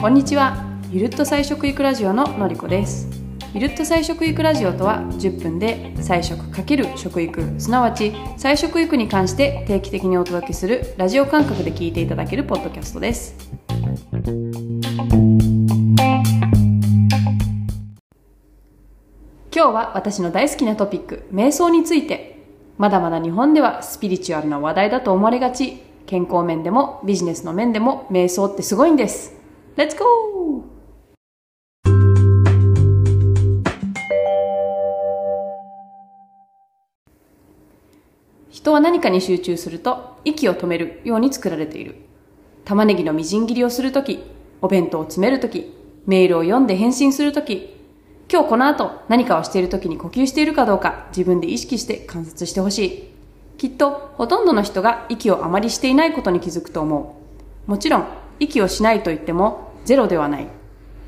こんにちは。ゆるっと菜食育ラジオののりこです。ゆるっと菜食育ラジオとは10分で菜食×食育。すなわち菜食育に関して定期的にお届けするラジオ感覚で聞いていただけるポッドキャストです。今日は私の大好きなトピック瞑想について。まだまだ日本ではスピリチュアルな話題だと思われがち。健康面でもビジネスの面でも瞑想ってすごいんです。レッツゴー人は何かに集中すると息を止めるように作られている。玉ねぎのみじん切りをするときお弁当を詰めるときメールを読んで返信するとき今日この後何かをしているときに呼吸しているかどうか自分で意識して観察してほしい。きっとほとんどの人が息をあまりしていないことに気づくと思う。もちろん息をしないと言ってもゼロではない。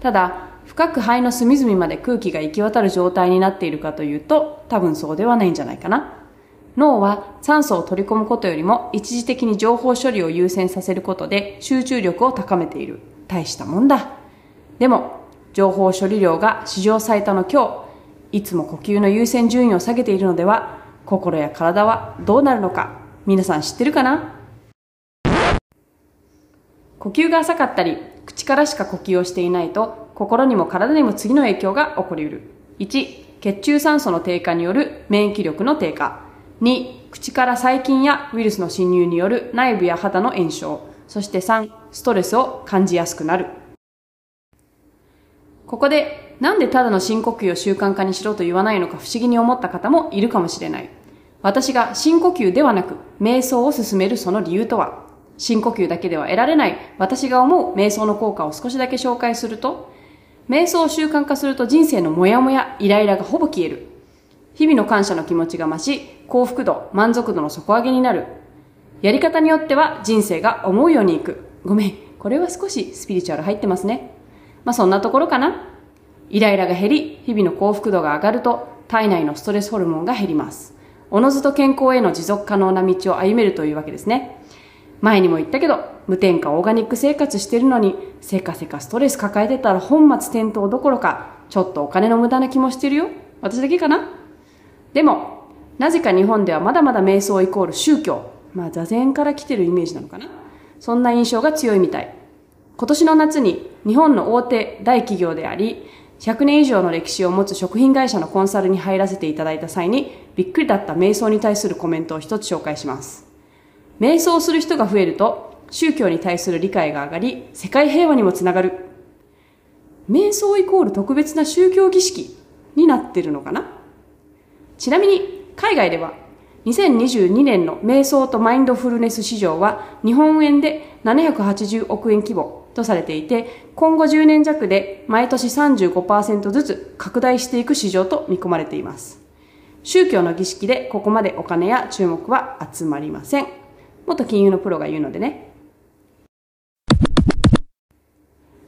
ただ深く肺の隅々まで空気が行き渡る状態になっているかというと多分そうではないんじゃないかな。脳は酸素を取り込むことよりも一時的に情報処理を優先させることで集中力を高めている。大したもんだ。でも情報処理量が史上最多の今日いつも呼吸の優先順位を下げているのでは心や体はどうなるのか。皆さん知ってるかな？呼吸が浅かったり口からしか呼吸をしていないと心にも体にも次の影響が起こりうる。1血中酸素の低下による免疫力の低下。2口から細菌やウイルスの侵入による内部や肌の炎症。そして3ストレスを感じやすくなる。ここでなんでただの深呼吸を習慣化にしろと言わないのか不思議に思った方もいるかもしれない私が深呼吸ではなく瞑想を進めるその理由とは？深呼吸だけでは得られない私が思う瞑想の効果を少しだけ紹介すると瞑想を習慣化すると人生のモヤモヤイライラがほぼ消える日々の感謝の気持ちが増し、幸福度、満足度の底上げになる。やり方によっては人生が思うようにいく。ごめん、これは少しスピリチュアル入ってますね。まあそんなところかな。イライラが減り、日々の幸福度が上がると、体内のストレスホルモンが減ります。おのずと健康への持続可能な道を歩めるというわけですね。前にも言ったけど、無添加オーガニック生活してるのに、せかせかストレス抱えてたら本末転倒どころか、ちょっとお金の無駄な気もしてるよ。私だけかな？でも、なぜか日本ではまだまだ瞑想イコール宗教。まあ座禅から来てるイメージなのかな？そんな印象が強いみたい。今年の夏に日本の大手大企業であり、100年以上の歴史を持つ食品会社のコンサルに入らせていただいた際にびっくりだった瞑想に対するコメントを一つ紹介します。瞑想する人が増えると宗教に対する理解が上がり世界平和にもつながる。瞑想イコール特別な宗教儀式になってるのかな？ちなみに海外では2022年の瞑想とマインドフルネス市場は日本円で780億円規模とされていて今後10年弱で毎年35%ずつ拡大していく市場と見込まれています宗教の儀式でここまでお金や注目は集まりません元金融のプロが言うのでね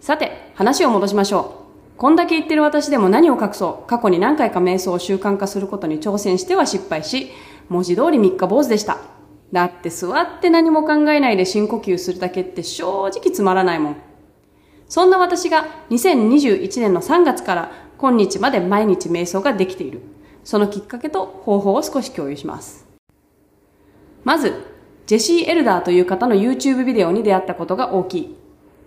さて話を戻しましょうこんだけ言ってる私でも何を隠そう。過去に何回か瞑想を習慣化することに挑戦しては失敗し、文字通り三日坊主でした。だって座って何も考えないで深呼吸するだけって正直つまらないもん。そんな私が2021年の3月から今日まで毎日瞑想ができている。そのきっかけと方法を少し共有します。まず、ジェシー・エルダーという方の YouTube ビデオに出会ったことが大きい。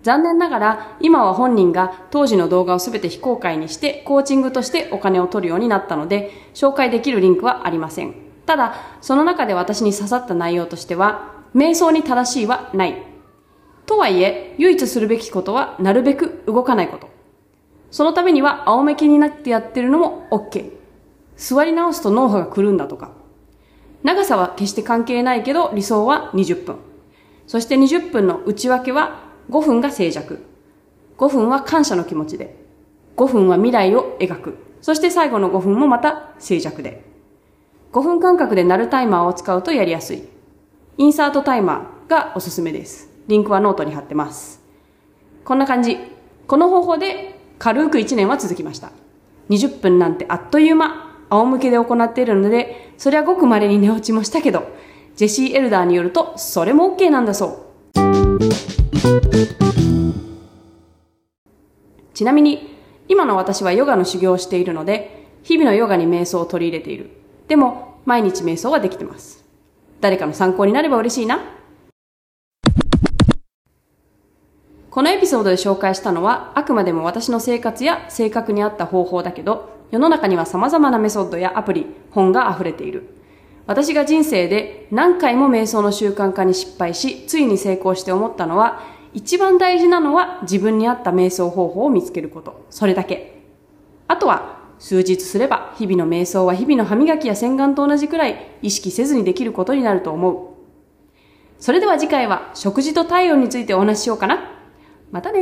残念ながら今は本人が当時の動画をすべて非公開にしてコーチングとしてお金を取るようになったので紹介できるリンクはありません。ただその中で私に刺さった内容としては瞑想に正しいはない。とはいえ唯一するべきことはなるべく動かないこと。そのためには仰向けになってやってるのも OK。座り直すと脳波が来るんだとか。長さは決して関係ないけど理想は20分。そして20分の内訳は5分が静寂。5分は感謝の気持ちで。5分は未来を描く。そして最後の5分もまた静寂で。5分間隔で鳴るタイマーを使うとやりやすい。 Insight Timer がおすすめです。リンクはノートに貼ってます。こんな感じ。この方法で軽く1年は続きました。20分なんてあっという間、仰向けで行っているので、そりゃごく稀に寝落ちもしたけど、ジェシー・エルダーによるとそれも OK なんだそうちなみに今の私はヨガの修行をしているので日々のヨガに瞑想を取り入れているでも毎日瞑想はできてます誰かの参考になれば嬉しいなこのエピソードで紹介したのはあくまでも私の生活や性格に合った方法だけど世の中には様々なメソッドやアプリ、本が溢れている。私が人生で何回も瞑想の習慣化に失敗し、ついに成功して思ったのは、一番大事なのは自分に合った瞑想方法を見つけること。それだけ。あとは、数日すれば日々の瞑想は日々の歯磨きや洗顔と同じくらい意識せずにできることになると思う。それでは次回は食事と体温についてお話ししようかな。またね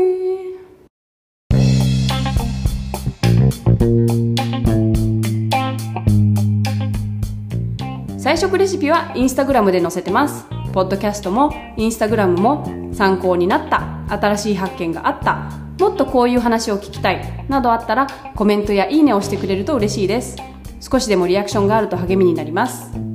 菜食レシピはインスタグラムで載せてます。ポッドキャストもインスタグラムも参考になった、新しい発見があった、もっとこういう話を聞きたいなどあったらコメントやいいねをしてくれると嬉しいです。少しでもリアクションがあると励みになります。